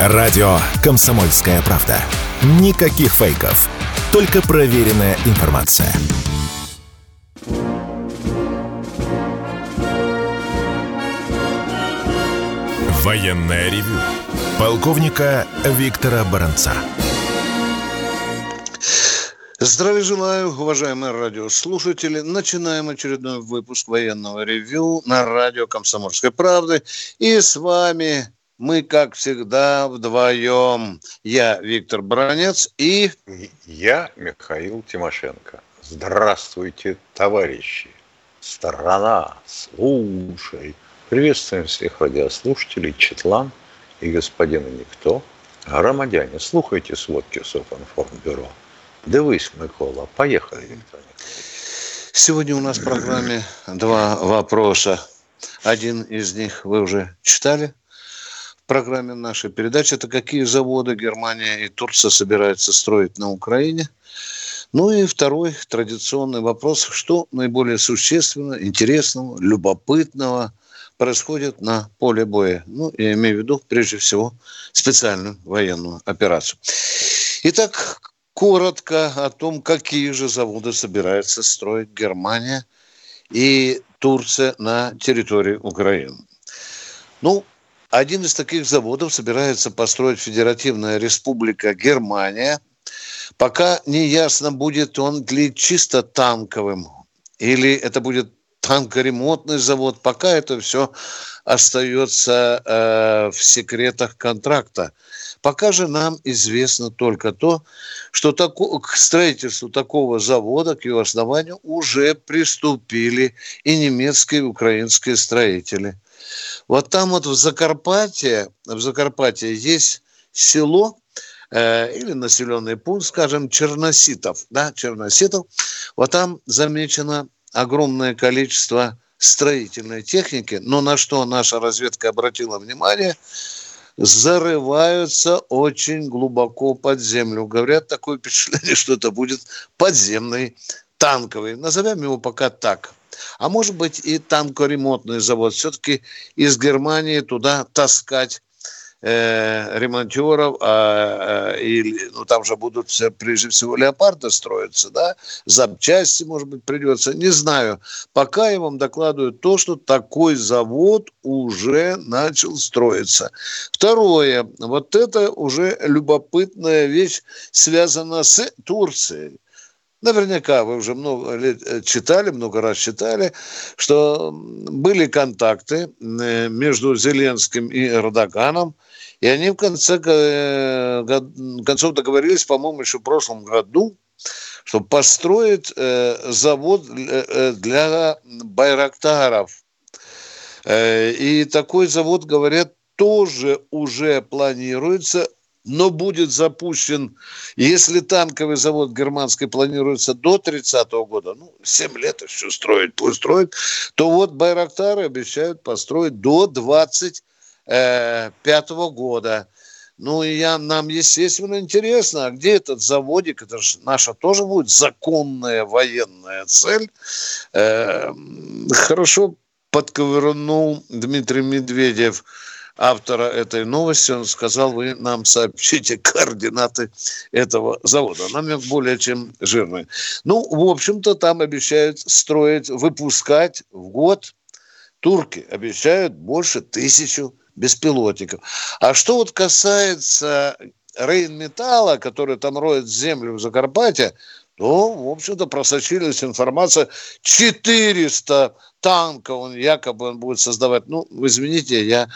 Радио «Комсомольская правда». Никаких фейков. Только проверенная информация. Военная ревю. Полковника Виктора Баранца. Здравия желаю, уважаемые радиослушатели. Начинаем очередной выпуск военного ревю на радио «Комсомольской правды». И с вами мы, как всегда, вдвоем. Я Виктор Бронец и... Я Михаил Тимошенко. Здравствуйте, товарищи. Страна, слушай. Приветствуем всех радиослушателей Четлан и господина Никто. Громадяне, слухайте сводки Софинформбюро. Дивись, Микола. Поехали, Виктор Сегодня у нас в программе два вопроса. Один из них вы уже читали программе нашей передачи. Это какие заводы Германия и Турция собираются строить на Украине. Ну и второй традиционный вопрос. Что наиболее существенного, интересного, любопытного происходит на поле боя? Ну, я имею в виду, прежде всего, специальную военную операцию. Итак, коротко о том, какие же заводы собирается строить Германия и Турция на территории Украины. Ну, один из таких заводов собирается построить Федеративная Республика Германия. Пока не ясно, будет он ли чисто танковым, или это будет танкоремонтный завод. Пока это все остается э, в секретах контракта. Пока же нам известно только то, что тако, к строительству такого завода, к его основанию, уже приступили и немецкие, и украинские строители. Вот там вот в Закарпатье, в Закарпатье есть село, э, или населенный пункт, скажем, Черноситов, да, Черноситов, вот там замечено огромное количество строительной техники, но на что наша разведка обратила внимание – зарываются очень глубоко под землю. Говорят, такое впечатление, что это будет подземный танковый. Назовем его пока так. А может быть и танкоремонтный завод. Все-таки из Германии туда таскать э, ремонтеров, а, а, и, ну, там же будут все, прежде всего леопарды строиться, да, запчасти, может быть, придется, не знаю. Пока я вам докладываю то, что такой завод уже начал строиться. Второе, вот это уже любопытная вещь, связана с Турцией. Наверняка вы уже много лет э, читали, много раз читали, что были контакты э, между Зеленским и Эрдоганом – и они в конце э, концов договорились, по-моему, еще в прошлом году, чтобы построить э, завод э, для байрактаров. И такой завод, говорят, тоже уже планируется, но будет запущен, если танковый завод германский планируется до 30 -го года, ну, 7 лет еще строить, пусть строить, то вот Байрактары обещают построить до 20 пятого года. Ну, и я, нам, естественно, интересно, а где этот заводик? Это же наша тоже будет законная военная цель. Э, хорошо подковырнул Дмитрий Медведев, автора этой новости. Он сказал, вы нам сообщите координаты этого завода. Намек более чем жирный. Ну, в общем-то, там обещают строить, выпускать в год. Турки обещают больше тысячу беспилотников. А что вот касается Рейнметалла, который там роет землю в Закарпатье, то, в общем-то, просочилась информация 400 танка он якобы он будет создавать. Ну, извините, я,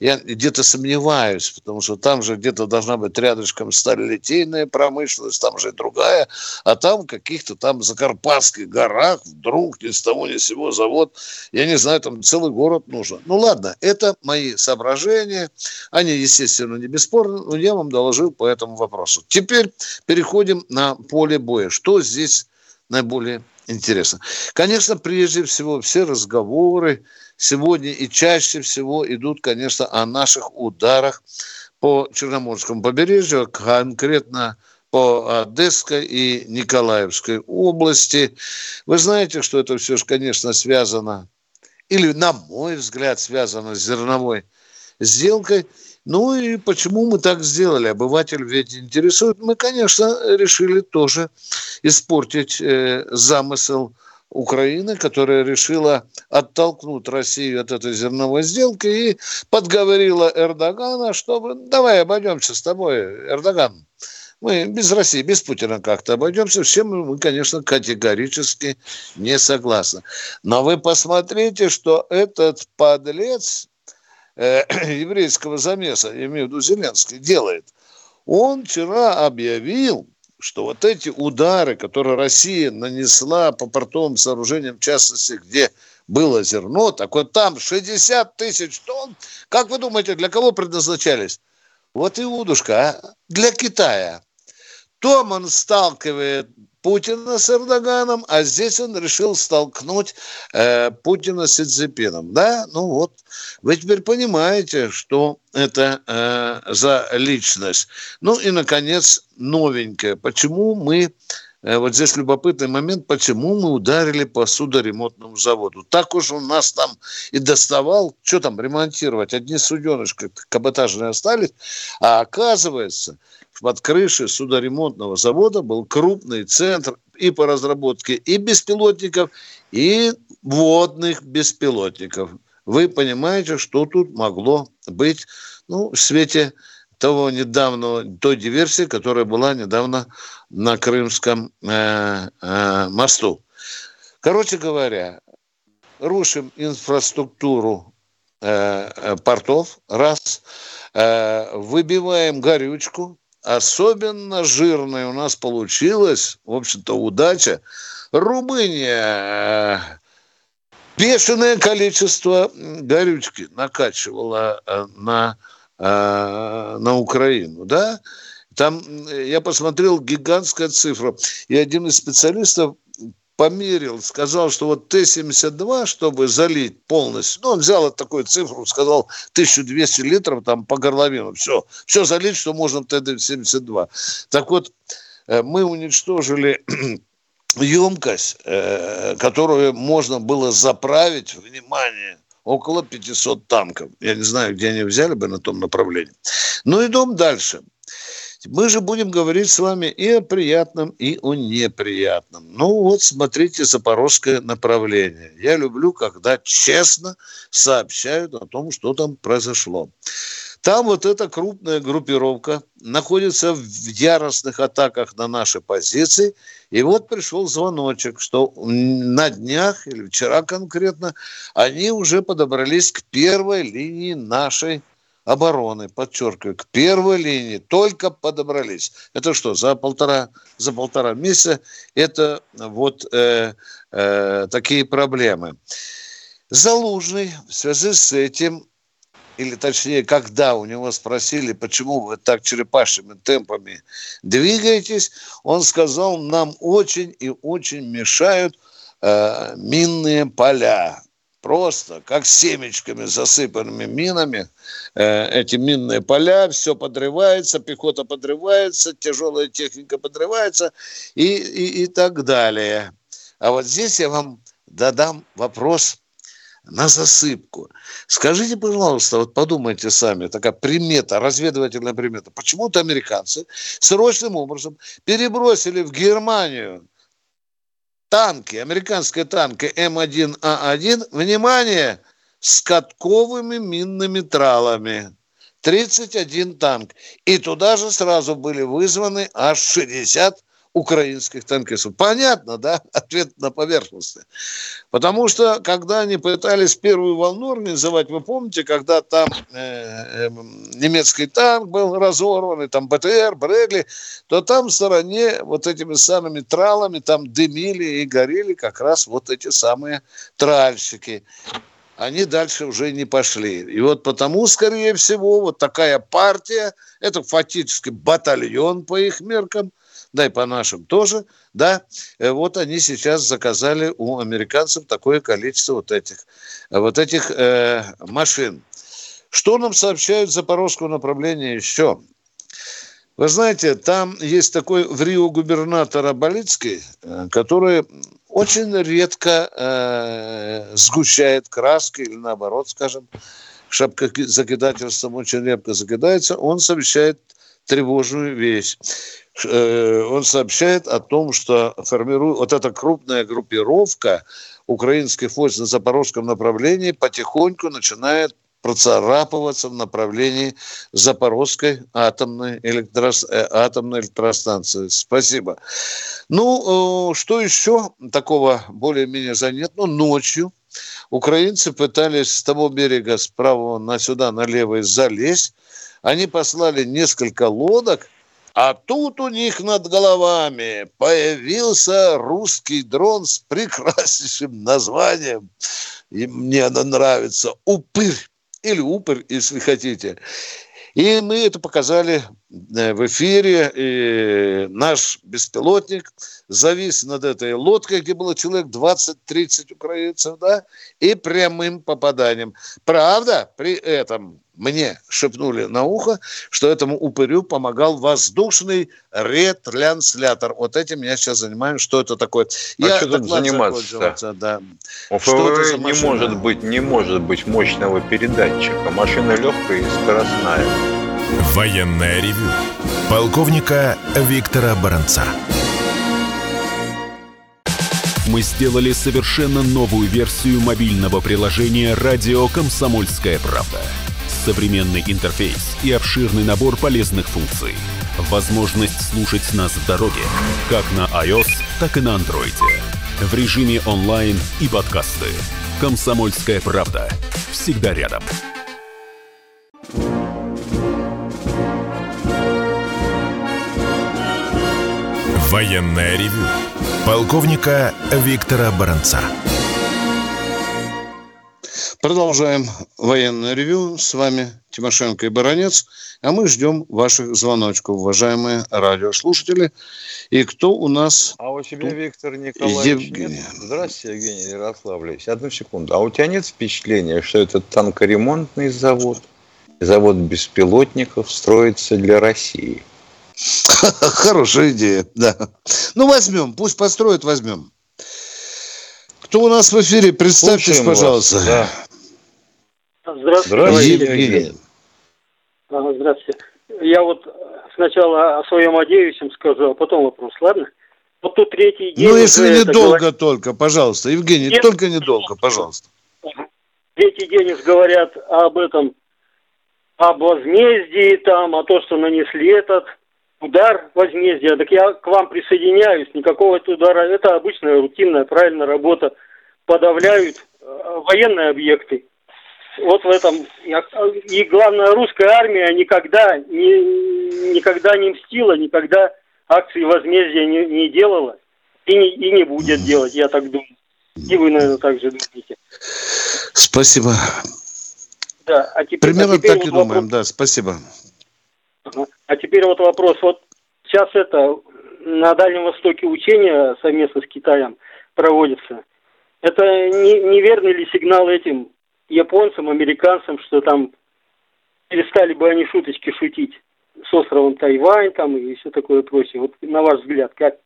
я где-то сомневаюсь, потому что там же где-то должна быть рядышком сталелитейная промышленность, там же и другая, а там каких-то там закарпатских горах вдруг ни с того ни с сего завод, я не знаю, там целый город нужен. Ну, ладно, это мои соображения, они, естественно, не бесспорны, но я вам доложил по этому вопросу. Теперь переходим на поле боя. Что здесь наиболее интересно. Конечно, прежде всего, все разговоры сегодня и чаще всего идут, конечно, о наших ударах по Черноморскому побережью, конкретно по Одесской и Николаевской области. Вы знаете, что это все же, конечно, связано, или, на мой взгляд, связано с зерновой сделкой. Ну и почему мы так сделали? Обыватель ведь интересует. Мы, конечно, решили тоже испортить э, замысел Украины, которая решила оттолкнуть Россию от этой зерновой сделки и подговорила Эрдогана, чтобы давай обойдемся с тобой, Эрдоган. Мы без России, без Путина как-то обойдемся. Всем мы, конечно, категорически не согласны. Но вы посмотрите, что этот подлец э, еврейского замеса, я имею в виду Зеленский, делает. Он вчера объявил, что вот эти удары, которые Россия нанесла по портовым сооружениям, в частности, где было зерно, так вот там 60 тысяч тонн, как вы думаете, для кого предназначались? Вот и удушка, а? Для Китая. Том он сталкивает Путина с Эрдоганом, а здесь он решил столкнуть э, Путина с Цзепином. Да, ну вот, вы теперь понимаете, что это э, за личность. Ну и, наконец, новенькое. Почему мы, вот здесь любопытный момент, почему мы ударили по судоремонтному заводу. Так уж он нас там и доставал, что там ремонтировать, одни суденышки каботажные остались, а оказывается – под крышей судоремонтного завода был крупный центр и по разработке и беспилотников, и водных беспилотников. Вы понимаете, что тут могло быть ну, в свете того недавнего, той диверсии, которая была недавно на Крымском э, э, мосту. Короче говоря, рушим инфраструктуру э, э портов, раз, э, выбиваем горючку, особенно жирной у нас получилась, в общем-то, удача. Румыния э, бешеное количество горючки накачивала э, на, на Украину, да? Там, я посмотрел, гигантская цифра. И один из специалистов померил, сказал, что вот Т-72, чтобы залить полностью, ну, он взял вот такую цифру, сказал 1200 литров там по горловину, все, все залить, что можно в Т-72. Так вот, э, мы уничтожили емкость, э, которую можно было заправить, внимание, около 500 танков. Я не знаю, где они взяли бы на том направлении. Ну, идем дальше. Мы же будем говорить с вами и о приятном, и о неприятном. Ну вот, смотрите, запорожское направление. Я люблю, когда честно сообщают о том, что там произошло. Там вот эта крупная группировка находится в яростных атаках на наши позиции. И вот пришел звоночек, что на днях, или вчера конкретно, они уже подобрались к первой линии нашей обороны, подчеркиваю, к первой линии только подобрались. Это что, за полтора, за полтора месяца это вот э, э, такие проблемы. Залужный в связи с этим, или точнее, когда у него спросили, почему вы так черепашьими темпами двигаетесь, он сказал, нам очень и очень мешают э, минные поля просто как семечками, засыпанными минами, э, эти минные поля, все подрывается, пехота подрывается, тяжелая техника подрывается и, и, и так далее. А вот здесь я вам дадам вопрос на засыпку. Скажите, пожалуйста, вот подумайте сами, такая примета, разведывательная примета. Почему-то американцы срочным образом перебросили в Германию танки, американские танки М1А1, внимание, с катковыми минными тралами. 31 танк. И туда же сразу были вызваны аж 60 украинских танкистов. Понятно, да? Ответ на поверхности. Потому что, когда они пытались первую волну организовать, вы помните, когда там э, э, немецкий танк был разорван, там БТР, Брегли, то там в стороне вот этими самыми тралами там дымили и горели как раз вот эти самые тральщики они дальше уже не пошли. И вот потому, скорее всего, вот такая партия, это фактически батальон по их меркам, да и по нашим тоже, да, э, вот они сейчас заказали у американцев такое количество вот этих, вот этих э, машин. Что нам сообщают запорожского направления еще? Вы знаете, там есть такой в Рио губернатор Абалицкий, э, который очень редко э, сгущает краски или наоборот, скажем, шапкозакидательством очень редко закидается, он сообщает тревожную вещь. Э, он сообщает о том, что формирует вот эта крупная группировка украинских войск на запорожском направлении потихоньку начинает процарапываться в направлении Запорожской атомной, электрос... Э, атомной электростанции. Спасибо. Ну, э, что еще такого более-менее заметно? Ночью украинцы пытались с того берега справа на сюда, налево залезть. Они послали несколько лодок, а тут у них над головами появился русский дрон с прекраснейшим названием. И мне оно нравится. Упырь или упырь, если хотите. И мы это показали э, в эфире. И наш беспилотник завис над этой лодкой, где было человек 20-30 украинцев, да, и прямым попаданием. Правда, при этом мне шепнули на ухо, что этому упырю помогал воздушный ретранслятор. Вот этим я сейчас занимаюсь. Что это такое? А я что тут заниматься? Да. У ФВР не может быть, не может быть мощного передатчика. Машина легкая и скоростная. Военная ревю. Полковника Виктора Баранца. Мы сделали совершенно новую версию мобильного приложения «Радио Комсомольская правда» современный интерфейс и обширный набор полезных функций. Возможность слушать нас в дороге, как на iOS, так и на Android. В режиме онлайн и подкасты. «Комсомольская правда». Всегда рядом. Военная ревю. Полковника Виктора Баранца. Продолжаем военное ревю. С вами Тимошенко и Баранец. А мы ждем ваших звоночков, уважаемые радиослушатели. И кто у нас? А у тебя, Виктор Николаевич, Евгений. Нет? Здравствуйте, Евгений Ярославович. Одну секунду. А у тебя нет впечатления, что это танкоремонтный завод, завод беспилотников строится для России? Хорошая идея, да. Ну, возьмем. Пусть построят, возьмем. Кто у нас в эфире? Представьтесь, Слушаем пожалуйста. Вас, да. Здравствуйте. Здравствуйте, Евгений. Здравствуйте. Я вот сначала о своем одеющем скажу, а потом вопрос, ладно? Вот тут третий день... Ну, если недолго говорит... только, пожалуйста. Евгений, Нет, только недолго, пожалуйста. Третий день уж говорят об этом, об возмездии там, о том, что нанесли этот удар возмездия. Так я к вам присоединяюсь. Никакого удара. Это обычная рутинная, правильная работа. Подавляют э, военные объекты вот в этом и главное русская армия никогда не никогда не мстила, никогда акции возмездия не, не делала и не, и не будет делать, я так думаю. И вы, наверное, так же думаете. Спасибо. Да, а теперь, Примерно а теперь так вот и вопрос... думаем, да, спасибо. А теперь вот вопрос. Вот сейчас это на Дальнем Востоке учения совместно с Китаем проводятся. Это не, неверный ли сигнал этим японцам, американцам, что там перестали бы они шуточки шутить с островом Тайвань там и все такое прочее. Вот на ваш взгляд, как?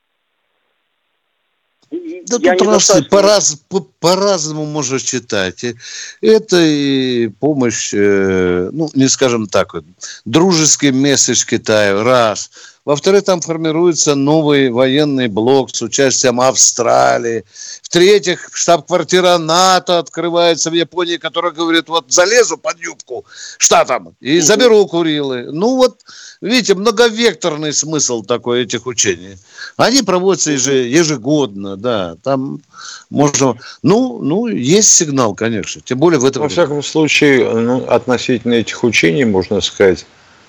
Да Я тут раз, по, раз, по, по-разному можно читать. Это и помощь, э, ну, не скажем так, вот, дружеский месседж Китаю, раз – во-вторых, там формируется новый военный блок с участием Австралии. В-третьих, штаб-квартира НАТО открывается в Японии, которая говорит, вот залезу под юбку штатам и заберу Курилы. Ну вот, видите, многовекторный смысл такой этих учений. Они проводятся ежегодно, да, там можно... Ну, ну, есть сигнал, конечно, тем более в этом... Во всяком случае, ну, относительно этих учений, можно сказать,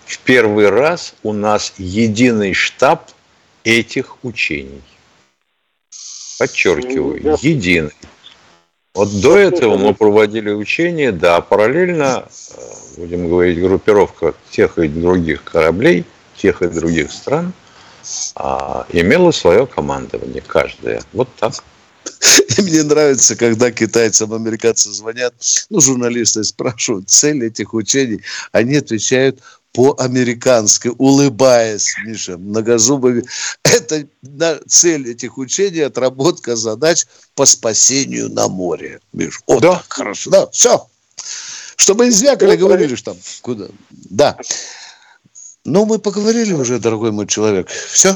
в первый раз у нас единый штаб этих учений. Подчеркиваю, единый. Вот до этого мы проводили учения, да, параллельно, э, будем говорить, группировка тех и других кораблей, тех и других стран а, имела свое командование, каждая. Вот так. И мне нравится, когда китайцам, американцы звонят, ну, журналисты спрашивают цель этих учений, они отвечают по-американски, улыбаясь, Миша, многозубыми. Это цель этих учений, отработка задач по спасению на море. Миш, вот да. так, хорошо. Да, все. Чтобы не звякали, говорили, что там куда. Да. Ну, мы поговорили уже, дорогой мой человек. Все?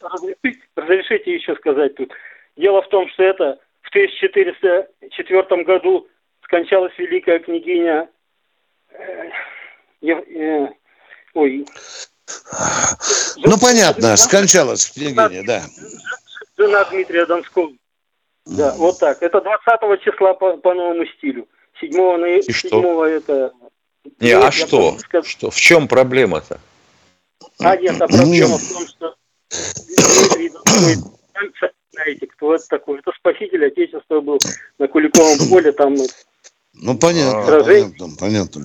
Разрешите, разрешите еще сказать тут. Дело в том, что это в 1404 году скончалась великая княгиня э, э, ой. Ну, понятно, скончалась княгиня, да. Жена Дмитрия Донского. Да, вот так. Это 20 числа по, по новому стилю. 7 ноября. И что? это... Не, а что? что? В чем проблема-то? А нет, а проблема в том, что Дмитрий Донской знаете, кто это такой? Это спаситель Отечества был на Куликовом поле, там ну, понятно, а, понятно, понятно.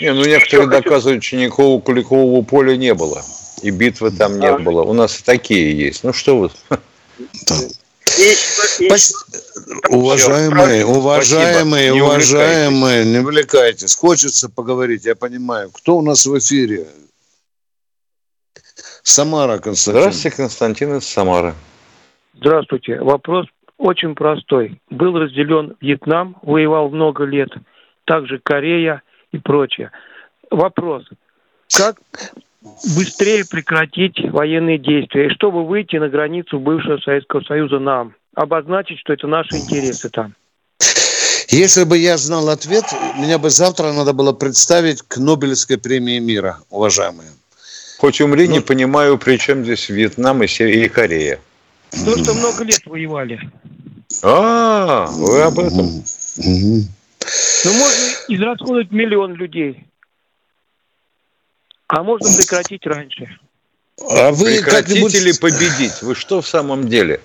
Не, ну, некоторые доказывают, что никакого Куликового поля не было. И битвы там не было. У нас и такие есть. Ну, что вы... Да. Уважаемые, уважаемые, не уважаемые, не увлекайтесь. Хочется поговорить, я понимаю. Кто у нас в эфире? Самара, Константин. Здравствуйте, Константин из Самары. Здравствуйте. Вопрос очень простой. Был разделен Вьетнам, воевал много лет, также Корея и прочее. Вопрос. Как быстрее прекратить военные действия, и чтобы выйти на границу бывшего Советского Союза нам, обозначить, что это наши интересы там? Если бы я знал ответ, меня бы завтра надо было представить к Нобелевской премии мира, уважаемые. Хоть умри, ну, не понимаю, при чем здесь Вьетнам и, и Корея. То, что много лет воевали. А, вы об этом. Ну, можно израсходовать миллион людей. А можно прекратить раньше. А вы Прекратить или победить? Вы что в самом деле?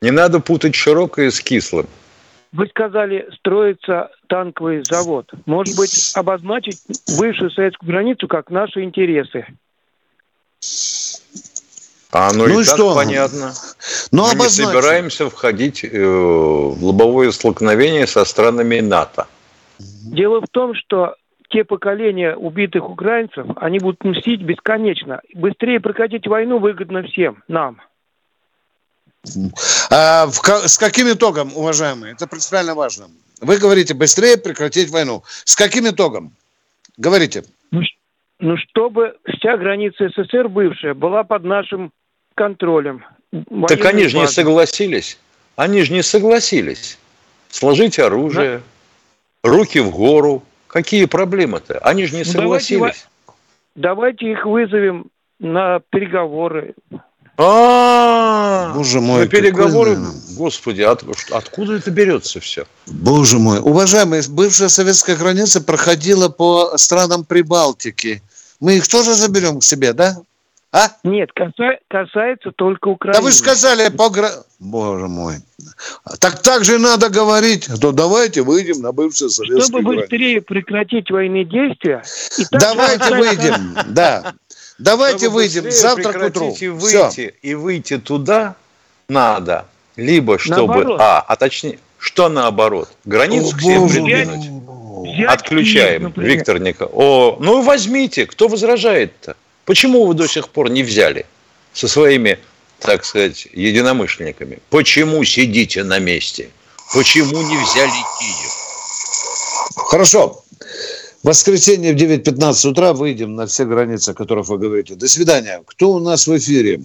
Не надо путать широкое с кислым. Вы сказали, строится танковый завод. Может быть, обозначить бывшую советскую границу как наши интересы? А ну, ну и, и так что? понятно. Ну, Мы обозначим. не собираемся входить э, в лобовое столкновение со странами НАТО. Дело в том, что те поколения убитых украинцев, они будут мстить бесконечно. Быстрее прекратить войну выгодно всем, нам. А в, с каким итогом, уважаемые? Это принципиально важно. Вы говорите, быстрее прекратить войну. С каким итогом? Говорите. Ну, ну чтобы вся граница СССР бывшая была под нашим контролем. Так они же не согласились. Они же не согласились. Сложить оружие, да. руки в гору. Какие проблемы-то? Они же не согласились. Давайте, давайте их вызовем на переговоры. А, Боже мой, на переговоры, господи, от, откуда это берется все? Боже мой, уважаемые, бывшая советская граница проходила по странам Прибалтики. Мы их тоже заберем к себе, да? А? Нет, каса... касается только Украины. Да вы сказали по Боже мой. Так так же надо говорить. То давайте выйдем на бывший советский Чтобы быстрее прекратить военные действия. Давайте выйдем, да. Давайте Чтобы выйдем завтра к утру. И выйти, Все. и выйти туда надо. Либо чтобы... Наоборот. А, а точнее, что наоборот? Границу О, всем придвинуть. Отключаем, Виктор Николаевич. О, ну возьмите, кто возражает-то? Почему вы до сих пор не взяли со своими, так сказать, единомышленниками? Почему сидите на месте? Почему не взяли Киев? Хорошо. В воскресенье в 9.15 утра выйдем на все границы, о которых вы говорите. До свидания. Кто у нас в эфире?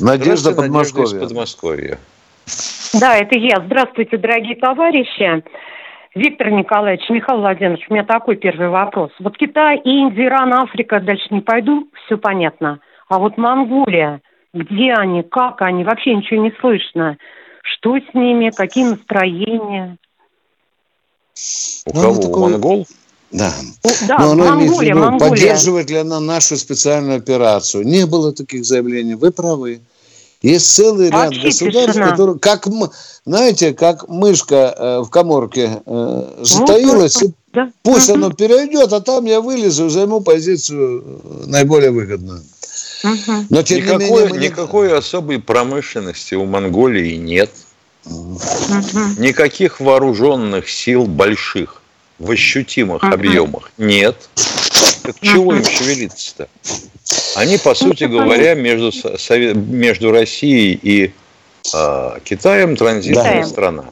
Надежда Подмосковья. Подмосковья. Да, это я. Здравствуйте, дорогие товарищи. Виктор Николаевич, Михаил Владимирович, у меня такой первый вопрос. Вот Китай, Индия, Иран, Африка, дальше не пойду, все понятно. А вот Монголия, где они, как они, вообще ничего не слышно. Что с ними, какие настроения? У ну, кого? Такого... У монгол? Да. да, Но она Монголия, виду, Монголия. Поддерживает ли она нашу специальную операцию? Не было таких заявлений. Вы правы. Есть целый ряд государств, тишина. которые, как, знаете, как мышка э, в коморке э, затаилась, вот, да. пусть угу. оно перейдет, а там я вылезу, займу позицию э, наиболее выгодную. Угу. Но тем никакой, не менее, мы никакой особой промышленности у Монголии нет. Угу. Никаких вооруженных сил больших в ощутимых угу. объемах нет. Так чего им шевелиться-то? Они, по сути говоря, между, между Россией и э, Китаем транзитная да. страна.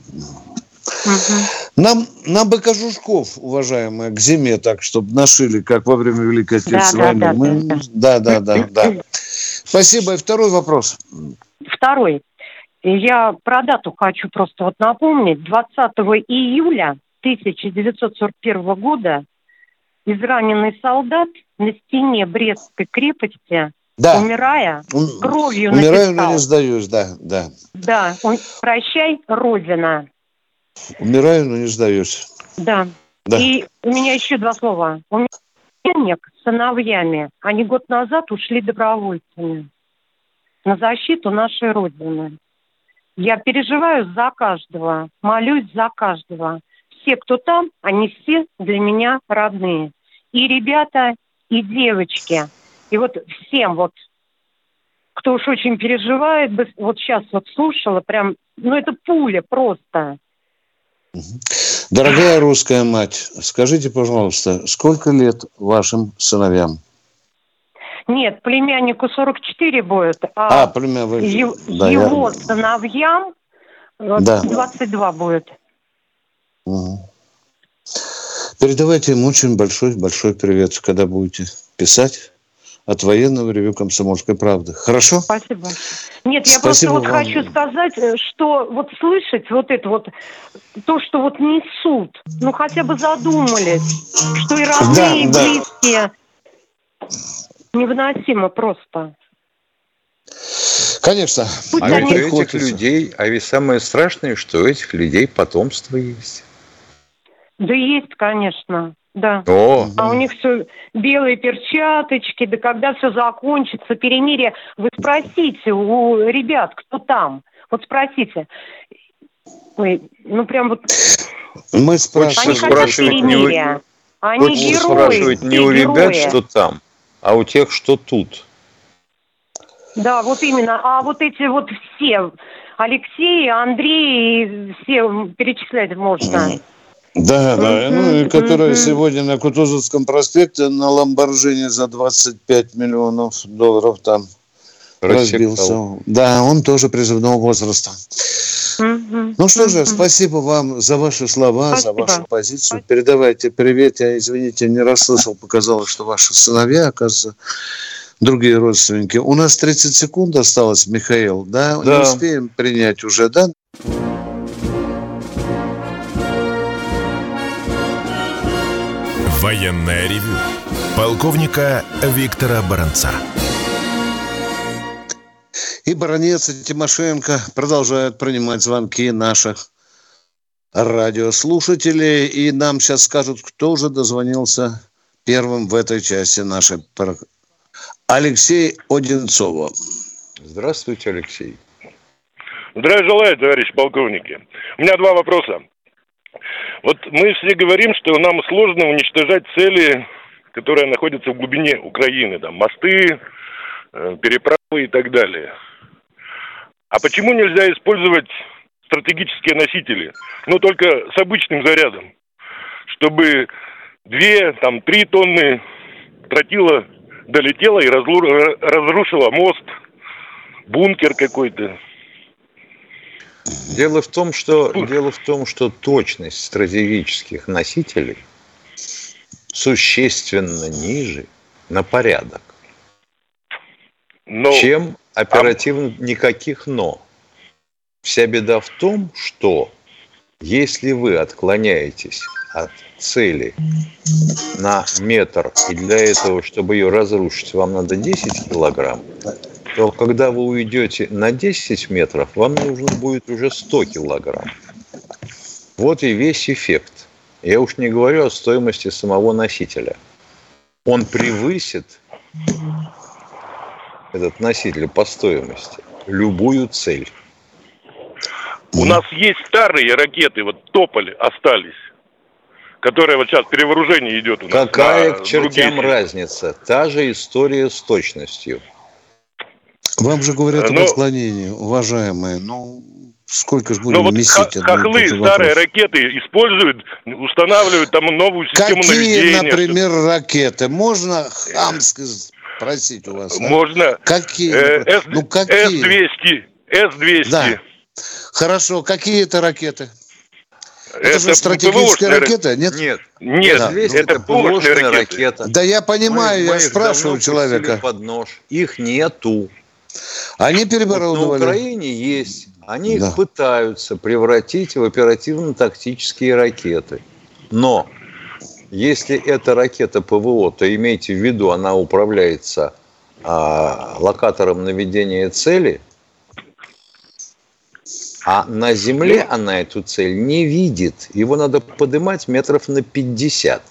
Нам, нам бы кожушков, уважаемые, к зиме так, чтобы нашили, как во время Великой Отечественной да, войны. Да, да, да, да, да. Спасибо. И второй вопрос. Второй. Я про дату хочу просто вот напомнить. 20 июля 1941 года израненный солдат на стене Брестской крепости, да. умирая, кровью Умираю, написал. но не сдаюсь, да, да. Да, он, прощай, Родина. Умираю, но не сдаюсь. Да. Да. И у меня еще два слова. У меня с сыновьями, они год назад ушли добровольцами на защиту нашей Родины. Я переживаю за каждого, молюсь за каждого. Все, кто там, они все для меня родные. И ребята, и девочки. И вот всем вот, кто уж очень переживает, вот сейчас вот слушала, прям, ну это пуля просто. Дорогая русская мать, скажите, пожалуйста, сколько лет вашим сыновьям? Нет, племяннику 44 будет, А, а, племя вы... е- да, я- его сыновьям э, Да. 22 будет. Передавайте им очень большой-большой привет, когда будете писать от военного ревю «Комсомольской правды». Хорошо? Спасибо. Нет, я Спасибо просто вот вам. хочу сказать, э, что вот слышать вот это вот, то, что вот несут, ну хотя бы задумались, что и родные, и да. близкие, невыносимо просто. Конечно. Пусть А они- ведь у этих людей, а ведь самое страшное, что у этих людей потомство есть. Да есть, конечно, да. О, А у них все белые перчаточки, да когда все закончится, перемирие. Вы спросите у ребят, кто там. Вот спросите. Ой, ну прям вот Мы они спрашиваем. Хотят спрашивать не у-. Они хочется герои, спрашивать не у ребят, герои. что там, а у тех, что тут. Да, вот именно. А вот эти вот все, Алексей, Андрей, все перечислять можно. Да, да. Ну, и которая сегодня на Кутузовском проспекте на Ламборджини за 25 миллионов долларов там Рассекал. разбился. Да, он тоже призывного возраста. Ну что же, спасибо вам за ваши слова, за Спасибо. вашу позицию. Передавайте привет. Я, извините, не расслышал. Показалось, что ваши сыновья, оказывается, другие родственники. У нас 30 секунд осталось, Михаил, да? Не Да. успеем принять уже, да? Военное ревю полковника Виктора Баранца. И Баранец, и Тимошенко продолжают принимать звонки наших радиослушателей. И нам сейчас скажут, кто же дозвонился первым в этой части нашей... Алексей Одинцова. Здравствуйте, Алексей. Здравия желаю, товарищ полковники. У меня два вопроса. Вот мы все говорим, что нам сложно уничтожать цели, которые находятся в глубине Украины, там мосты, э, переправы и так далее. А почему нельзя использовать стратегические носители, но только с обычным зарядом, чтобы две, там, три тонны тротила долетела и разрушила мост, бункер какой-то. Дело в том, что дело в том, что точность стратегических носителей существенно ниже на порядок, Но чем оперативно никаких но. Вся беда в том, что если вы отклоняетесь от цели на метр, и для этого, чтобы ее разрушить, вам надо 10 килограмм, то когда вы уйдете на 10 метров, вам нужно будет уже 100 килограмм. Вот и весь эффект. Я уж не говорю о стоимости самого носителя. Он превысит этот носитель по стоимости любую цель. у нас есть старые ракеты, вот Тополь остались, которые вот сейчас перевооружение идет у нас. Какая к чертям другие. разница? Та же история с точностью. Вам же говорят Э, об ну- отклонении, уважаемые. Ну, сколько же будем Но вот месить хохлы, старые вопрос? ракеты используют, устанавливают там новую систему Какие, наведения. например, ракеты? Можно хамски спросить у вас? а? Можно Какие? э, С- ну, какие? С-200, С-200. Да. Хорошо, какие это ракеты? Это, же стратегическая ПВОшная ракета, нет? Нет. Нет, Да. Это это ПВОшная ракета. ракета. Да я понимаю, Мы- я мы спрашиваю человека. под нож. Их нету. Они Вот на. Украине есть. Они Да. их пытаются превратить в оперативно-тактические ракеты. Но если это ракета ПВО, то имейте в виду, она управляется а, локатором наведения цели, а на Земле она эту цель не видит. Его надо поднимать метров на 50.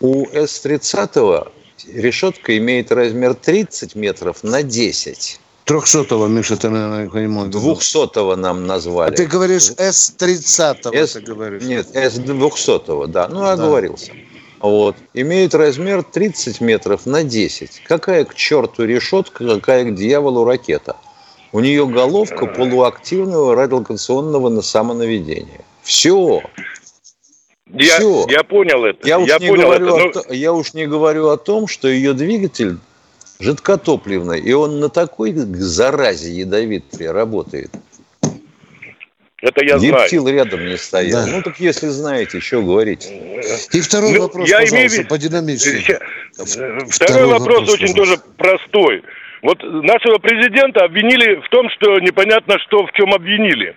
У С-30 решетка имеет размер 30 метров на 10. 300-го, Миша, ты, наверное, понимаешь. 200 нам назвали. Ты говоришь С-30, С- ты говоришь. Нет, С-200, да. Ну, Да. оговорился. Вот. Имеет размер 30 метров на 10. Какая к черту решетка, какая к дьяволу ракета? У нее головка полуактивного радиолокационного на самонаведения. Все. Я, Всё. я понял это. Я уж, не понял говорю это. о но- то- я уж не говорю о том, что ее двигатель жидкотопливный, и он на такой заразе ядовитой работает. Это я знаю. Гептил рядом не стоял. Да. Ну так если знаете, что говорить. И второй Ну, вопрос, я имею в пожалуйста, виду- подинамичнее. Ща- Второй, Второй вопрос, вопрос, очень пожалуйста. тоже простой. Вот нашего президента обвинили в том, что непонятно, что в чем обвинили.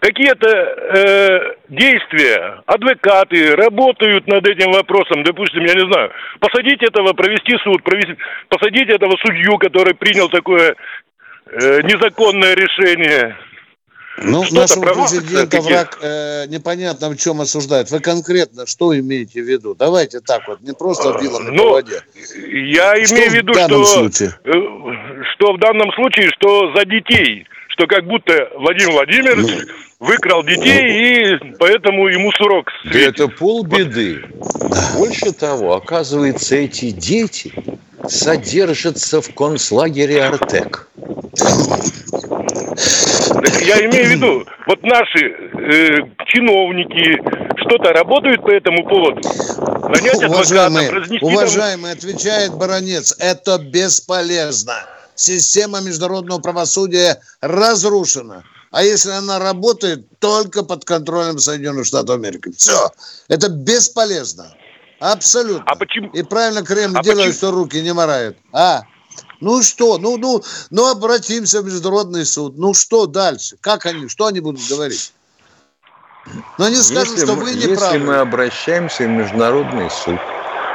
Какие-то э, действия, адвокаты работают над этим вопросом, допустим, я не знаю, посадить этого, провести суд, провести, посадить этого судью, который принял такое э, незаконное решение. Ну, Что-то нашего президента враг э, непонятно в чем осуждает. Вы конкретно что имеете в виду? Давайте так вот, не просто вилами Ну, по воде. Я Что имею в виду, что, случае? э, что в данном случае, что за детей, что как будто Владимир Владимирович выкрал детей, и поэтому ему срок Да светит. это полбеды. Больше того, оказывается, эти дети содержатся в концлагере Артек. Так Я имею в виду, вот наши э, чиновники что-то работают по этому поводу. Нанять адвокатов, Уважаемый, там- уважаемый, отвечает баронец, это бесполезно. Система международного правосудия разрушена. А если она работает только под контролем Соединенных Штатов Америки. Все. Это бесполезно. Абсолютно. А почему? И правильно Кремль А делает, почему? что руки не морают. А? Ну что? Ну, ну, ну обратимся в Международный суд. Ну что дальше? Как они? Что они будут говорить? Но они скажут, Если что мы- вы не Если правы. мы обращаемся в Международный суд,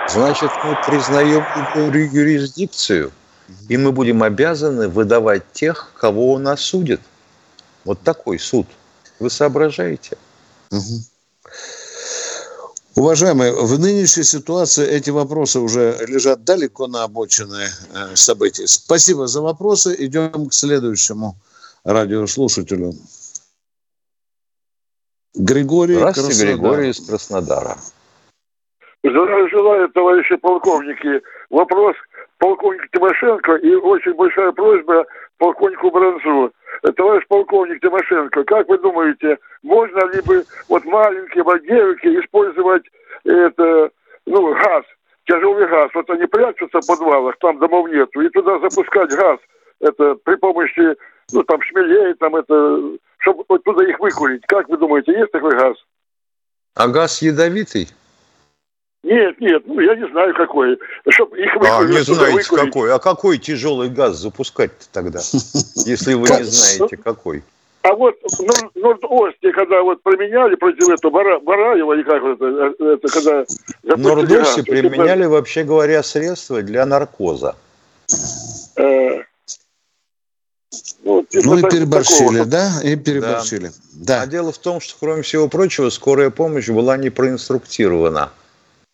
значит, мы признаем его юрисдикцию, и мы будем обязаны выдавать тех, кого он осудит. Вот такой суд. Вы соображаете? Уважаемые, в нынешней ситуации эти вопросы уже лежат далеко на обочине э, событий. Спасибо за вопросы. Идем к следующему радиослушателю. Григорий Здравствуйте, Краснодар. Григорий из Краснодара. Здравия желаю, товарищи полковники. Вопрос полковнику Тимошенко и очень большая просьба полковнику Бронцу. Э, Товарищ полковник Тимошенко, как вы думаете, можно ли бы вот маленькие девки использовать это, ну, газ, тяжелый газ, вот они прячутся в подвалах, там домов нету, и туда запускать газ, это при помощи, ну, там, шмелей, там, это, чтобы оттуда их выкурить. Как вы думаете, есть такой газ? А газ ядовитый? Нет, нет, ну я не знаю какой. Чтоб их А, не знаете выкурить. какой. А какой тяжелый газ запускать-то тогда? Если вы не знаете какой. А вот Норд-Осте, когда вот применяли против этого Бара, Бараева, или как это, э, это когда... В это, применяли, вообще говоря, средства для наркоза. э, ну, типа Ну и переборщили, такого. да? И переборщили. Да. А дело в том, что, кроме всего прочего, скорая помощь была не проинструктирована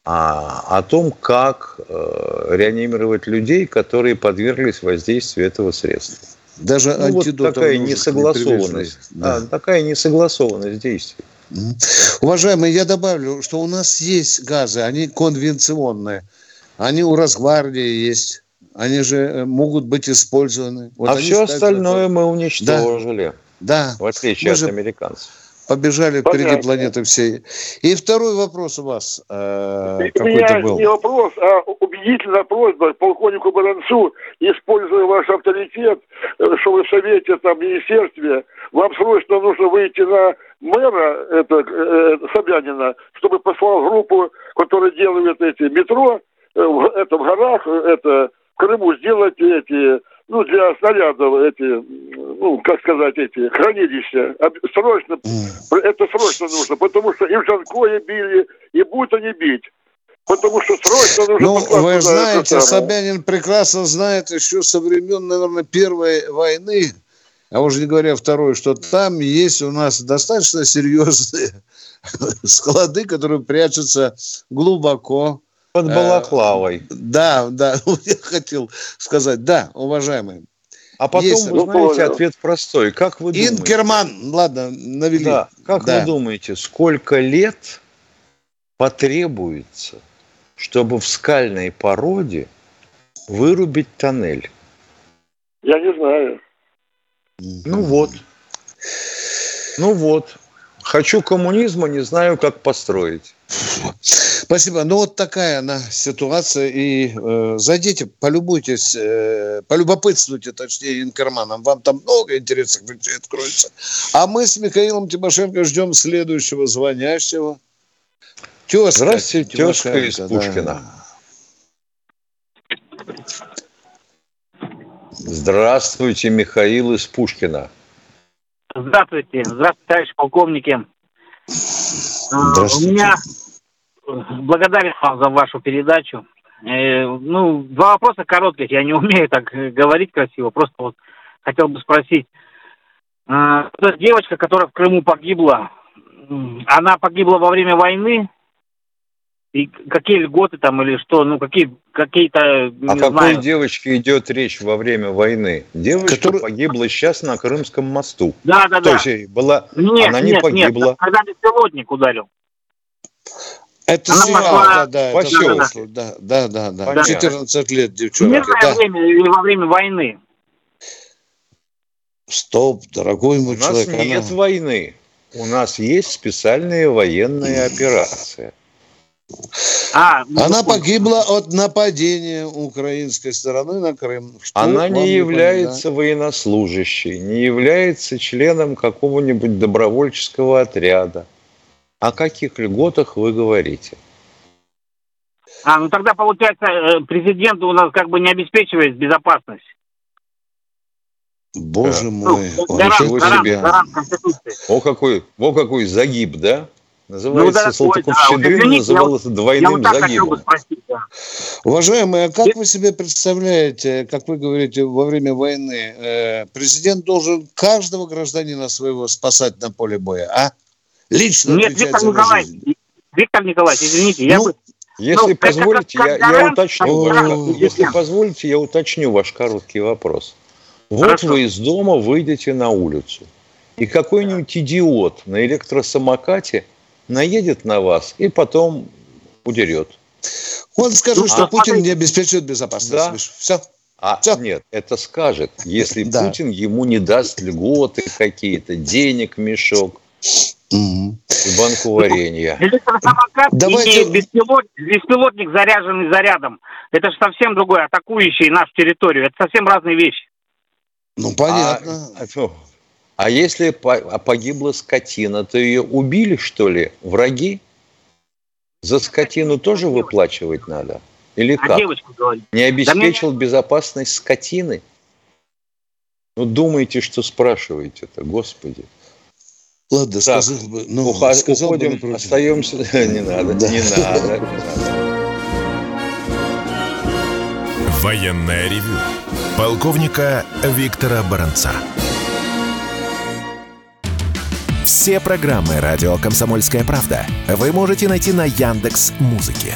а, о том, как э, реанимировать людей, которые подверглись воздействию этого средства. Даже Ну, вот такая не несогласованность. привезли. Да. Да, такая несогласованность действий. Уважаемые, я добавлю, что у нас есть газы, они конвенционные. Они у Росгвардии есть. Они же э, могут быть использованы. Вот а все остальное на- мы уничтожили, Да, в отличие Мы от же- американцев. Побежали впереди Понятно. планеты всей. И второй вопрос у вас э, какой-то был. не вопрос, а убедительная просьба полковнику Баранцу, используя ваш авторитет, э, что вы в Совете, там, в Министерстве, вам срочно нужно выйти на мэра, это, э, Собянина, чтобы послал группу, которая делает эти метро, э, в, это, в горах, э, это, в Крыму сделать эти, ну, для снарядов эти, ну, как сказать, эти хранилища. Срочно, это срочно нужно, потому что и в Жанкое били, и будут они бить. Потому что срочно нужно... Ну, вы знаете, Собянин прекрасно знает еще со времен, наверное, Первой войны, а уже не говоря второй, что там есть у нас достаточно серьезные склады, которые прячутся глубоко. Под э, Балаклавой. Да, да, я хотел сказать, да, уважаемые. А потом, есть, вы знаете, ответ простой. Как вы думаете? Инкерман, ладно, навели. Да, как да. вы думаете, сколько лет потребуется, чтобы в скальной породе вырубить тоннель? Я не знаю. Ну вот. Ну вот. Хочу коммунизма, не знаю, как построить. Спасибо. Ну, вот такая она ситуация. И э, зайдите, полюбуйтесь, э, полюбопытствуйте, точнее, инкарманом. Вам там много интересных вещей откроется. А мы с Михаилом Тимошенко ждем следующего звонящего. Тезка. Здравствуйте, тезка из Пушкина. Да. Здравствуйте, Михаил из Пушкина. Здравствуйте. Здравствуйте, товарищ полковники. Здравствуйте. У меня благодарен вам за вашу передачу. Э, ну, два вопроса коротких. Я не умею так говорить красиво. Просто вот хотел бы спросить. Э, девочка, которая в Крыму погибла, она погибла во время войны и какие льготы там или что, ну какие какие-то. О какой знаю. девочке идет речь во время войны? Девочка Который... погибла сейчас на Крымском мосту. Да, да, да. То есть была, нет, она не нет, погибла. Нет, когда беспилотник ударил. Это Она пошла... да, да, это взрослый, да, да, да, да. Понятно. 14 лет девчонка. Мирное да. время или во время войны. Стоп, дорогой мой У человек. У нас нет она... войны. У нас есть специальные военные операции. А, ну, она ну, погибла от нападения украинской стороны на Крым. Что она не является не военнослужащей, не является членом какого-нибудь добровольческого отряда. О каких льготах вы говорите? А, ну тогда, получается, э, президент у нас как бы не обеспечивает безопасность. Боже да. мой, ну, гарант, гарант, гарант, о какой, о какой загиб, да? Называется ну, Салтыков-Щедрин, да. называл это двойным вот загибом. Спросить, да. Уважаемые, а как вы себе представляете, как вы говорите, во время войны, э, президент должен каждого гражданина своего спасать на поле боя, а? Лично Нет, Виктор Николаевич, Виктор Николаевич, извините, ну, я бы... Если ну, позволите, как, как я, я уточню ваш, если позволите, я уточню ваш короткий вопрос. Вот Хорошо. вы из дома выйдете на улицу, и какой-нибудь идиот на электросамокате наедет на вас и потом удерет. Он скажет, что а, Путин не обеспечивает безопасность. Да. Все. А Все. нет, это скажет, если да. Путин ему не даст льготы какие-то, денег мешок угу. и банку варенья. Давайте... беспилотник, беспилотник, заряженный зарядом. Это же совсем другое, атакующий нашу территорию. Это совсем разные вещи. Ну, понятно. А, а а если а погибла скотина, то ее убили, что ли, враги? За скотину тоже выплачивать надо? Или а как? Не обеспечил безопасность скотины? Ну, думаете, что спрашиваете-то, господи. Ладно, так, сказал бы. Ну, уха- сказал уходим, бы остаемся. Не надо, да. не надо, не надо. Военная ревю. Полковника Виктора Баранца. Все программы радио Комсомольская правда вы можете найти на Яндекс Музыке.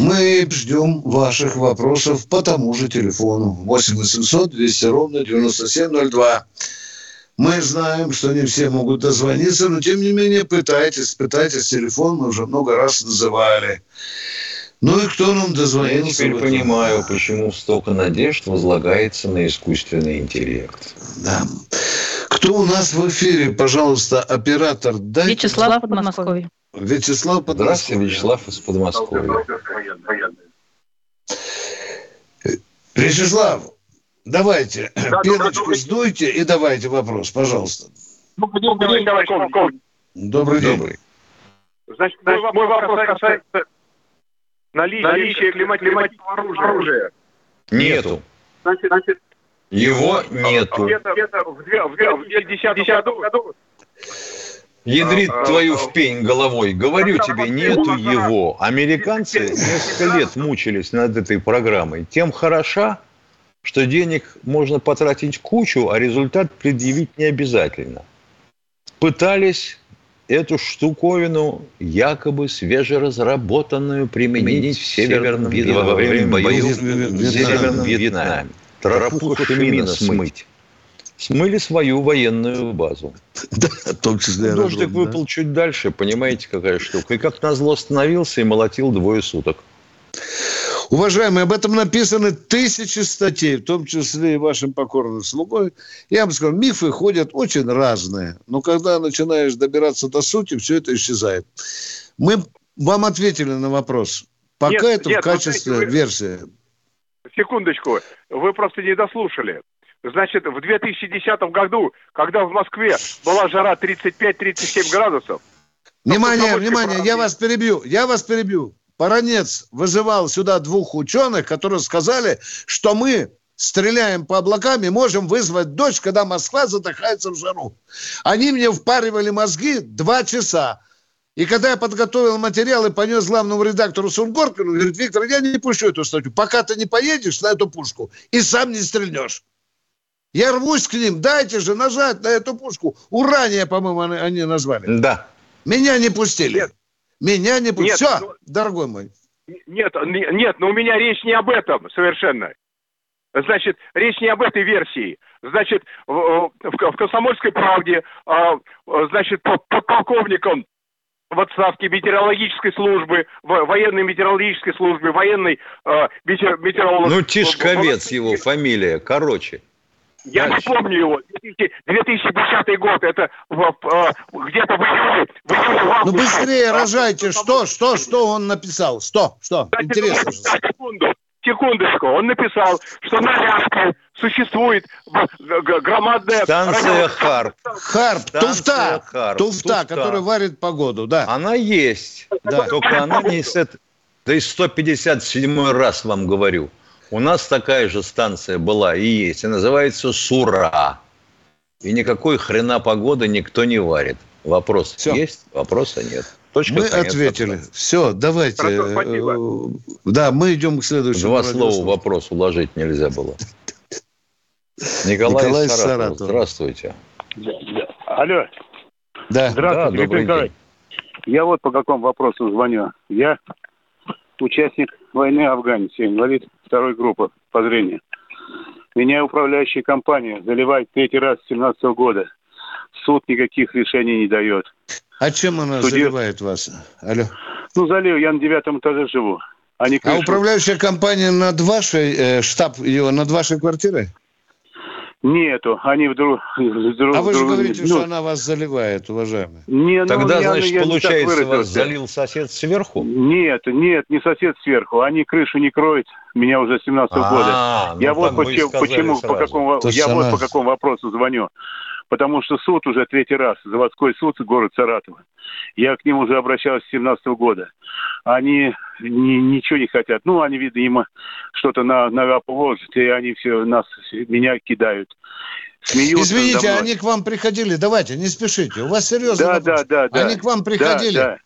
Мы ждем ваших вопросов по тому же телефону. 8 800 200 ровно 9702. Мы знаем, что не все могут дозвониться, но тем не менее пытайтесь, пытайтесь телефон, мы уже много раз называли. Ну и кто нам дозвонился? Я теперь понимаю, почему столько надежд возлагается на искусственный интеллект. Да. Кто у нас в эфире, пожалуйста, оператор? Дайте... Вячеслав Подмосковье. Вячеслав Подмосковье. Здравствуйте, Вячеслав из Подмосковья. Вячеслав, давайте, да, пеночку сдуйте и давайте вопрос, пожалуйста. Добрый день, товарищ полковник. Добрый день. Добрый. Значит, мой, мой вопрос касается наличия, наличия климатического оружия. Нету. Значит, значит, его нету. Где-то, где-то в 2010 году Ядрит а, твою в пень головой. Говорю тебе, нету его. Американцы несколько лет мучились над этой программой. Тем хороша, что денег можно потратить кучу, а результат предъявить не обязательно. Пытались эту штуковину, якобы свежеразработанную, применить в Северном Вьетнаме, во время боев в Северном Вьетнаме. Тропу Хошимина смыть смыли свою военную базу. Да, в том числе Дождик да? выпал чуть дальше, понимаете, какая штука. И как назло остановился и молотил двое суток. Уважаемые, об этом написаны тысячи статей, в том числе и вашим покорным слугой. Я вам скажу, мифы ходят очень разные, но когда начинаешь добираться до сути, все это исчезает. Мы вам ответили на вопрос. Пока нет, это нет, в качестве вы, версии. Секундочку, вы просто не дослушали. Значит, в 2010 году, когда в Москве была жара 35-37 градусов... Внимание, внимание, я вас перебью, я вас перебью. Поронец вызывал сюда двух ученых, которые сказали, что мы стреляем по облакам и можем вызвать дождь, когда Москва задыхается в жару. Они мне впаривали мозги два часа. И когда я подготовил материал и понес главному редактору Сунгоркину, говорит, Виктор, я не пущу эту статью, пока ты не поедешь на эту пушку и сам не стрельнешь. Я рвусь к ним, дайте же нажать на эту пушку. Урания, по-моему, они, они назвали. Да. Меня не пустили. Нет. Меня не пустили. Нет, Все, ну, дорогой мой. Нет, нет, но у меня речь не об этом совершенно. Значит, речь не об этой версии. Значит, в, в, в «Комсомольской правде», а, значит, под, полковником в отставке метеорологической службы, военной метеорологической службы, военной э, метеоролог... Ну, Тишковец его фамилия, короче. Я не помню его. 2010 год. Это где-то в июле. В июле в ну быстрее рожайте. Что, что, что он написал? Что, что? Дайте Интересно. Секунду. Секундочку. Он написал, что на Ляшке существует громадная... Станция Харп. Харп. Туфта. Харп. Туфта, которая варит погоду, да. Она есть. Да. Только она не с. Да и 157 раз вам говорю. У нас такая же станция была и есть, и называется Сура. И никакой хрена погоды никто не варит. Вопрос Все. есть, вопроса нет. Точка, мы конец, ответили. Вопрос. Все, давайте. Хорошо, э, да, мы идем к следующему. Два слова вопрос уложить нельзя было. Николай, Николай Саратов. Саратов. Здравствуйте. Да, да. Алло. Да. Здравствуйте, да, Виктор Николаевич. Я вот по какому вопросу звоню. Я участник войны в Афгане, инвалид второй группы по зрению. Меня управляющая компания заливает третий раз с 17 года. Суд никаких решений не дает. А чем она Судья... заливает вас? Алло. Ну, залил, я на девятом этаже живу. А, а управляющая компания над вашей, э, штаб ее над вашей квартирой? Нету, они вдруг... вдруг а вы же говорите, ну, что она вас заливает, уважаемый. Не, ну, Тогда, я, значит, я получается, вас залил сосед сверху? Нет, нет, не сосед сверху. Они крышу не кроют, меня уже с 17 -го а, года. Ну, я вот почему, почему по какому, я вот по какому вопросу звоню потому что суд уже третий раз, заводской суд город Саратова. Я к ним уже обращался с 17 -го года. Они ни, ничего не хотят. Ну, они, видимо, что-то на, на лапу ложат, и они все нас, меня кидают. Смеются Извините, они к вам приходили? Давайте, не спешите. У вас серьезно да, да, да, да. Они к вам приходили? Да, да.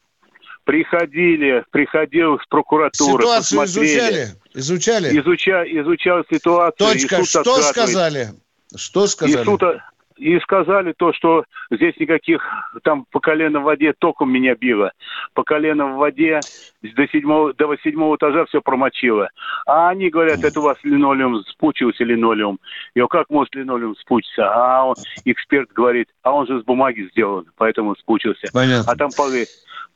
Приходили, приходил с прокуратуры. Ситуацию посмотрели. изучали? Изучали? Изуча, изучал ситуацию. Точка. Что сказали? Что сказали? И суд, и сказали то, что здесь никаких, там по колено в воде током меня било, по колено в воде до седьмого, до седьмого этажа все промочило. А они говорят, это у вас линолеум, спучился линолеум. Я как может линолеум спучиться? А он, эксперт говорит, а он же с бумаги сделан, поэтому спучился. Понятно. А там полы,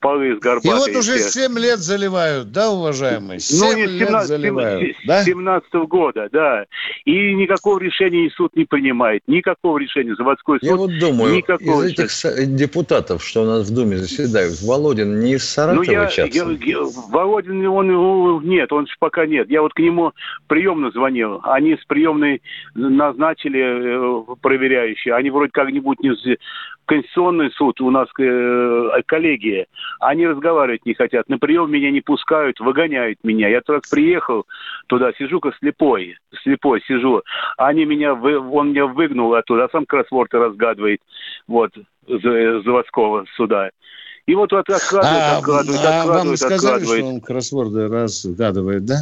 полы из горбатой. И вот уже 7 лет заливают, да, уважаемые? 7 ну, лет 17, заливают, 17, да? 17 -го года, да. И никакого решения суд не принимает, никакого решения заводской суд. Я вот думаю, никакого из этих депутатов, что у нас в Думе заседают, Володин не из Саратова ну, я, я, я, Володин, он, нет, он пока нет. Я вот к нему приемно звонил, они с приемной назначили э, проверяющие, они вроде как-нибудь не Конституционный суд, у нас э, коллегия, они разговаривать не хотят, на прием меня не пускают, выгоняют меня. Я раз приехал туда, сижу как слепой, слепой сижу. Они меня, он меня выгнул оттуда, а сам кроссворды разгадывает, вот, заводского суда. И вот откладывает, а, откладывает, а откладывает, вам сказали, откладывает. что он кроссворды разгадывает, да?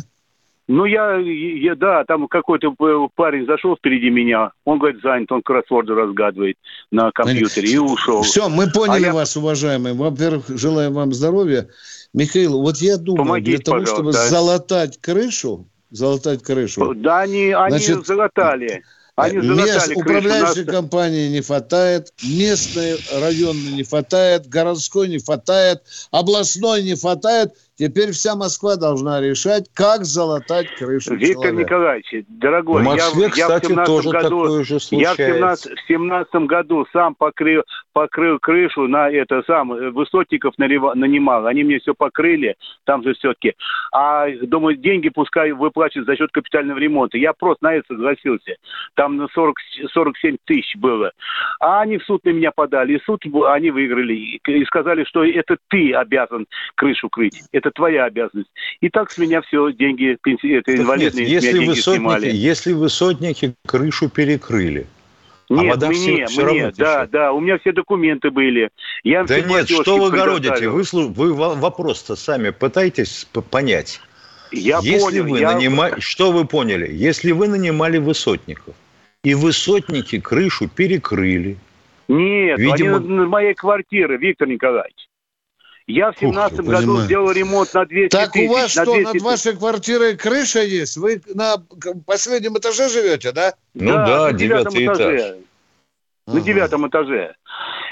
Ну, я, я, да, там какой-то парень зашел впереди меня, он, говорит, занят, он кроссворды разгадывает на компьютере и ушел. Все, мы поняли а вас, я... уважаемые. Во-первых, желаю вам здоровья. Михаил, вот я думаю, Помогите, для того, чтобы залатать крышу, залатать крышу... Да, они, они значит, залатали. Они Мест управляющей нас... компании не хватает, местной районной не хватает, городской не хватает, областной не хватает – Теперь вся Москва должна решать, как залатать крышу Виктор человека. Николаевич, дорогой, в Москве, я, кстати, я в тоже году, такое же случается. Я в 17, в 17 году сам покрыл, покрыл крышу на это сам, э, высотников нанимал, они мне все покрыли, там же все-таки. А, думаю, деньги пускай выплачивают за счет капитального ремонта. Я просто на это согласился. Там на 40, 47 тысяч было. А они в суд на меня подали, и суд они выиграли. И сказали, что это ты обязан крышу крыть. Это это твоя обязанность. И так с меня все деньги, пенсии, это инвалидные, нет, если высотники, снимали. Если высотники крышу перекрыли, а нет, а вода мне, все, мне, все да, да, у меня все документы были. Я да нет, что вы городите? Вы, вы вопрос-то сами пытаетесь понять. Я Если понял. Вы я... нанимали, что вы поняли? Если вы нанимали высотников, и высотники крышу перекрыли. Нет, Видимо... они на моей квартире, Виктор Николаевич. Я в семнадцатом году понимаю. сделал ремонт на 200 Так тысяч. у вас что, над вашей квартирой крыша есть? Вы на последнем этаже живете, да? Ну да, да девятый этаж. На девятом этаже.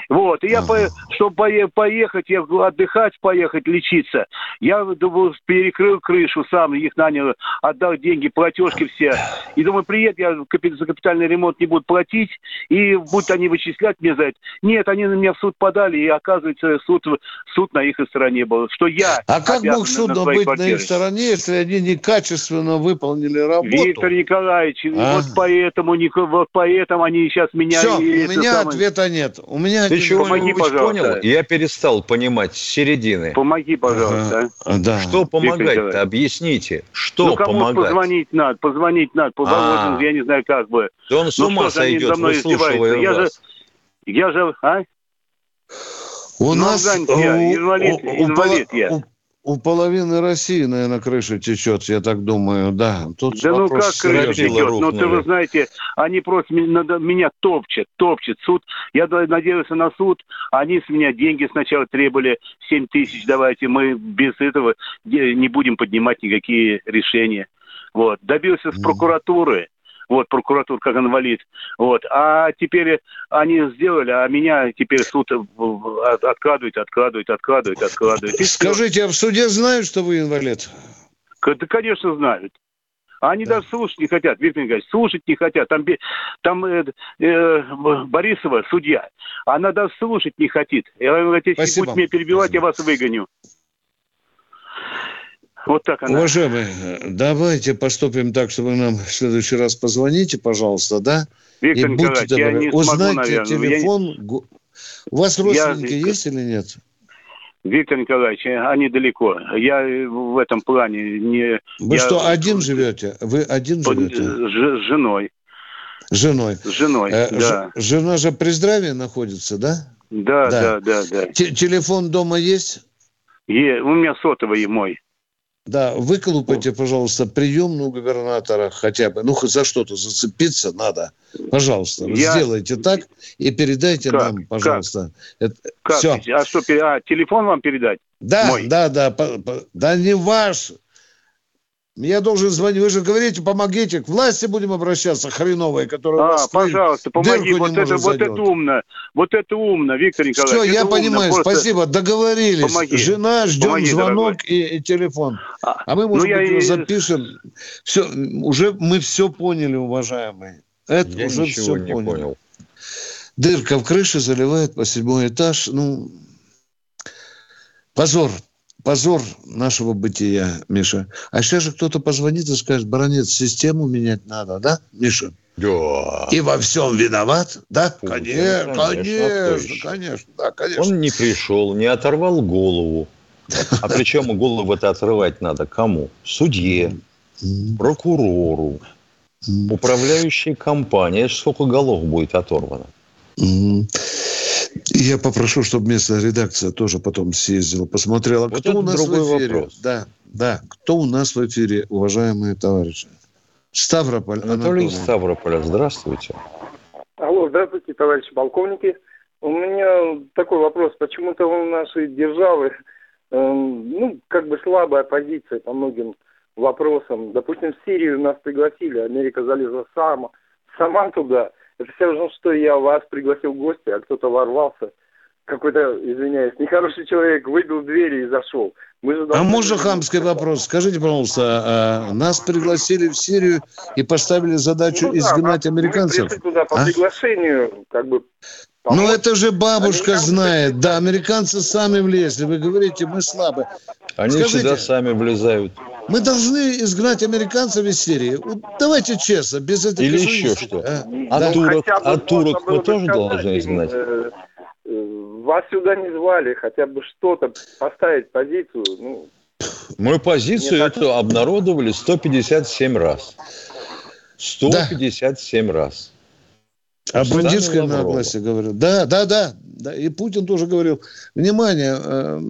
Вот, и я, ага. по, чтобы поехать, я отдыхать, поехать, лечиться, я, думаю, перекрыл крышу сам, их нанял, отдал деньги, платежки все. И думаю, приеду, я за капитальный ремонт не буду платить, и будут они вычислять мне за это. Нет, они на меня в суд подали, и оказывается, суд, суд на их стороне был, что я А как мог суд на быть квартире. на их стороне, если они некачественно выполнили работу? Виктор Николаевич, а? вот поэтому, вот поэтому они сейчас меня... Все, у меня самое... ответа нет. У меня ты чего помоги, пожалуйста. понял? Я перестал понимать с середины. Помоги, пожалуйста. Ага. Да. Что помогать-то? Объясните. Что ну, кому помогать? позвонить надо, позвонить надо. По а. я не знаю, как бы. Да он с ну, ума сойдет, выслушивая я вас. Же, я же, а? У ну, нас... Я, инвалид, инвалид я. У половины России, наверное, крыша течет, я так думаю, да. Тут да ну как крыша течет? Ну, ты вы знаете, они просто меня топчат, топчат. Суд, я надеялся на суд, они с меня деньги сначала требовали, 7 тысяч давайте, мы без этого не будем поднимать никакие решения. Вот. Добился с прокуратуры, вот, прокуратура как инвалид, вот, а теперь они сделали, а меня теперь суд откладывает, откладывает, откладывает, откладывает. Скажите, а в суде знают, что вы инвалид? Да, конечно, знают. Они да. даже слушать не хотят, Виктор Николаевич, слушать не хотят. Там, там э, э, Борисова, судья, она даже слушать не хочет. Я говорю, если Спасибо. будете меня перебивать, Спасибо. я вас выгоню. Вот так она. Уважаемые, давайте поступим так, чтобы нам в следующий раз позвоните, пожалуйста, да? Виктор И Николаевич, я не узнайте смогу, наверное. телефон. Я... У вас родственники я... есть или нет? Виктор Николаевич, они далеко. Я в этом плане не... Вы я... что, один живете? Вы один живете? С женой. С женой? С женой, э, да. Ж, жена же при здравии находится, да? Да, да, да, да. да. Т телефон дома есть? Е, у меня сотовый мой. Да, выколупайте, пожалуйста, приемную губернатора хотя бы. Ну, хоть за что-то зацепиться надо. Пожалуйста, Я... сделайте так и передайте как? нам, пожалуйста. Как? Это... как? Все. А что, а телефон вам передать? Да, Мой. да, да. По, по, да не ваш. Я должен звонить. Вы же говорите, помогите. К власти будем обращаться, хреновые, которые... А, пожалуйста, помоги. Вот это, вот это умно. Вот это умно, Виктор Николаевич. Все, я умно. понимаю. Просто... Спасибо. Договорились. Помоги. Жена, ждем помоги, звонок и, и телефон. А, а мы, может ну, быть, я... запишем. Все, уже мы все поняли, уважаемые. Это я уже все не поняли. понял. Дырка в крыше заливает по седьмой этаж. Ну, позор позор нашего бытия, Миша. А сейчас же кто-то позвонит и скажет, баронец, систему менять надо, да, Миша? Да. И во всем виноват, да? Путин, конечно, конечно, конечно, да, конечно. Он не пришел, не оторвал голову. А причем голову это отрывать надо кому? Судье, прокурору, управляющей компании. Сколько голов будет оторвано? Я попрошу, чтобы местная редакция тоже потом съездила, посмотрела, вот кто у нас в эфире. Вопрос. Да, да, кто у нас в эфире, уважаемые товарищи. Ставрополь. Анатолий, Анатолий. Ставрополя, здравствуйте. Алло, здравствуйте, товарищи полковники. У меня такой вопрос. Почему-то у нашей державы, э, ну, как бы слабая позиция по многим вопросам. Допустим, в Сирию нас пригласили, Америка залезла сама, сама туда – это все равно, что я вас пригласил в гости, а кто-то ворвался. Какой-то, извиняюсь, нехороший человек выбил двери и зашел. Мы же а можно хамский вопрос? Скажите, пожалуйста, а нас пригласили в Сирию и поставили задачу ну, изгнать да, американцев? Мы туда по а? приглашению, как бы ну, это же бабушка американцы... знает. Да, американцы сами влезли. Вы говорите, мы слабы. Они Скажите, всегда сами влезают. Мы должны изгнать американцев из Сирии. Давайте честно, без этого. Или еще что? А, а да. турок, а турок мы тоже должны изгнать? Э, э, вас сюда не звали, хотя бы что-то поставить позицию. Ну, мы позицию эту так... обнародовали 157 раз. 157 да. раз. О бандитской наглости говорил. Да, да, да, да. И Путин тоже говорил. Внимание, э,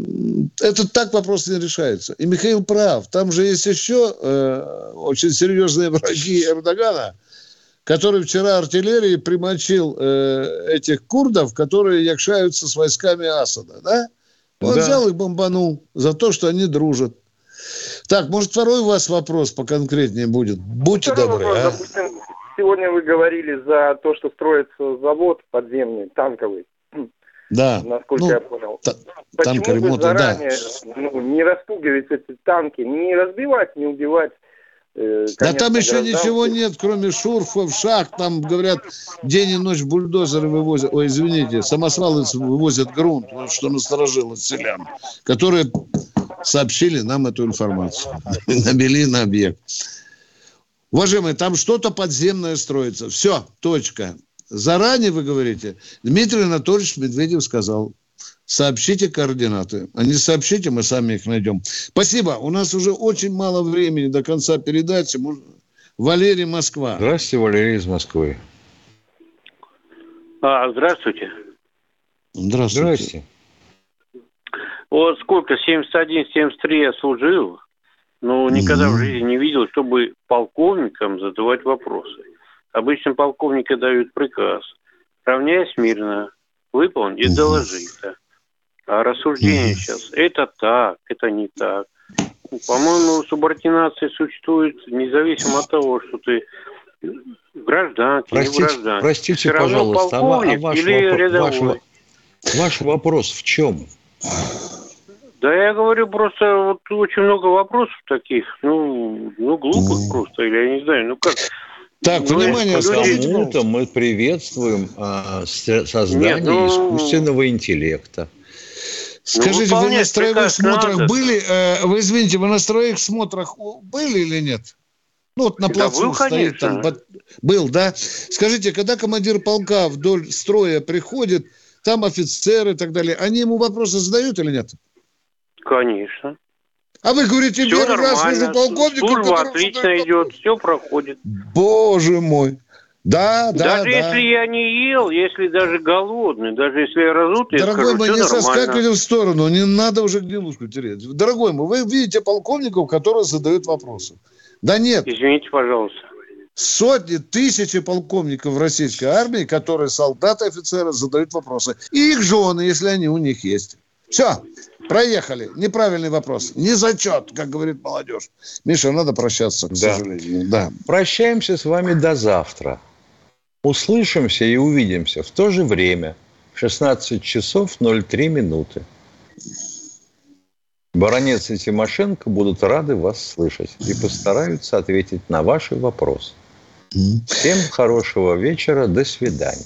это так вопрос не решается. И Михаил прав. Там же есть еще э, очень серьезные враги Эрдогана, который вчера артиллерией примочил э, этих курдов, которые якшаются с войсками Асада. Да? Он да. взял и бомбанул за то, что они дружат. Так, может, второй у вас вопрос поконкретнее будет? Будьте второй добры. Вопрос, а? допустим, сегодня вы говорили за то, что строится завод подземный, танковый. Да. Насколько ну, я понял. Та- Почему бы заранее да. ну, не распугивать эти танки, не разбивать, не убивать э, да там еще ничего нет, кроме шурфов, шахт. Там, говорят, день и ночь бульдозеры вывозят, ой, извините, самосвалы вывозят грунт, вот что насторожило селян, которые сообщили нам эту информацию. Набили на объект. Уважаемые, там что-то подземное строится. Все, точка. Заранее, вы говорите, Дмитрий Анатольевич Медведев сказал, сообщите координаты. А не сообщите, мы сами их найдем. Спасибо. У нас уже очень мало времени до конца передачи. Валерий Москва. Здравствуйте, Валерий из Москвы. А, здравствуйте. Здравствуйте. Здравствуйте. Вот сколько, 71-73 я служил. Ну, никогда в жизни не видел, чтобы полковникам задавать вопросы. Обычно полковники дают приказ. Равняясь мирно, выполни и доложи это. А рассуждение сейчас, это так, это не так. По-моему, субординация существует независимо от того, что ты в гражданке, простите, не в гражданке. Простите, пожалуйста, а, а ваш, или вопрос, ваш, ваш вопрос в чем? Да я говорю, просто вот очень много вопросов таких, ну, ну глупых mm. просто, или я не знаю, ну как... Так, ну, внимание, кому-то мы приветствуем а, создание Нет, ну... искусственного интеллекта. Скажите, ну, вы на строевых смотрах надо. были? Э, вы извините, вы на строевых смотрах были или нет? Ну, вот на плацу был, стоит конечно. там. Был, да? Скажите, когда командир полка вдоль строя приходит, там офицеры и так далее, они ему вопросы задают или нет? Конечно. А вы говорите, все первый раз вижу полковника, Служба отлично идет, все проходит. Боже мой. Да, да, Даже да. если я не ел, если даже голодный, даже если я разутый, я Дорогой скажу, мой, не нормально. соскакивайте в сторону, не надо уже гнилушку терять. Дорогой мой, вы видите полковников, которые задают вопросы. Да нет. Извините, пожалуйста. Сотни, тысячи полковников в российской армии, которые солдаты, офицеры задают вопросы. И их жены, если они у них есть. Все, проехали. Неправильный вопрос. Не зачет, как говорит молодежь. Миша, надо прощаться, к Да. сожалению. Да. Прощаемся с вами до завтра. Услышимся и увидимся в то же время, в 16 часов 03 минуты. Баронец и Тимошенко будут рады вас слышать и постараются ответить на ваши вопросы. Всем хорошего вечера, до свидания.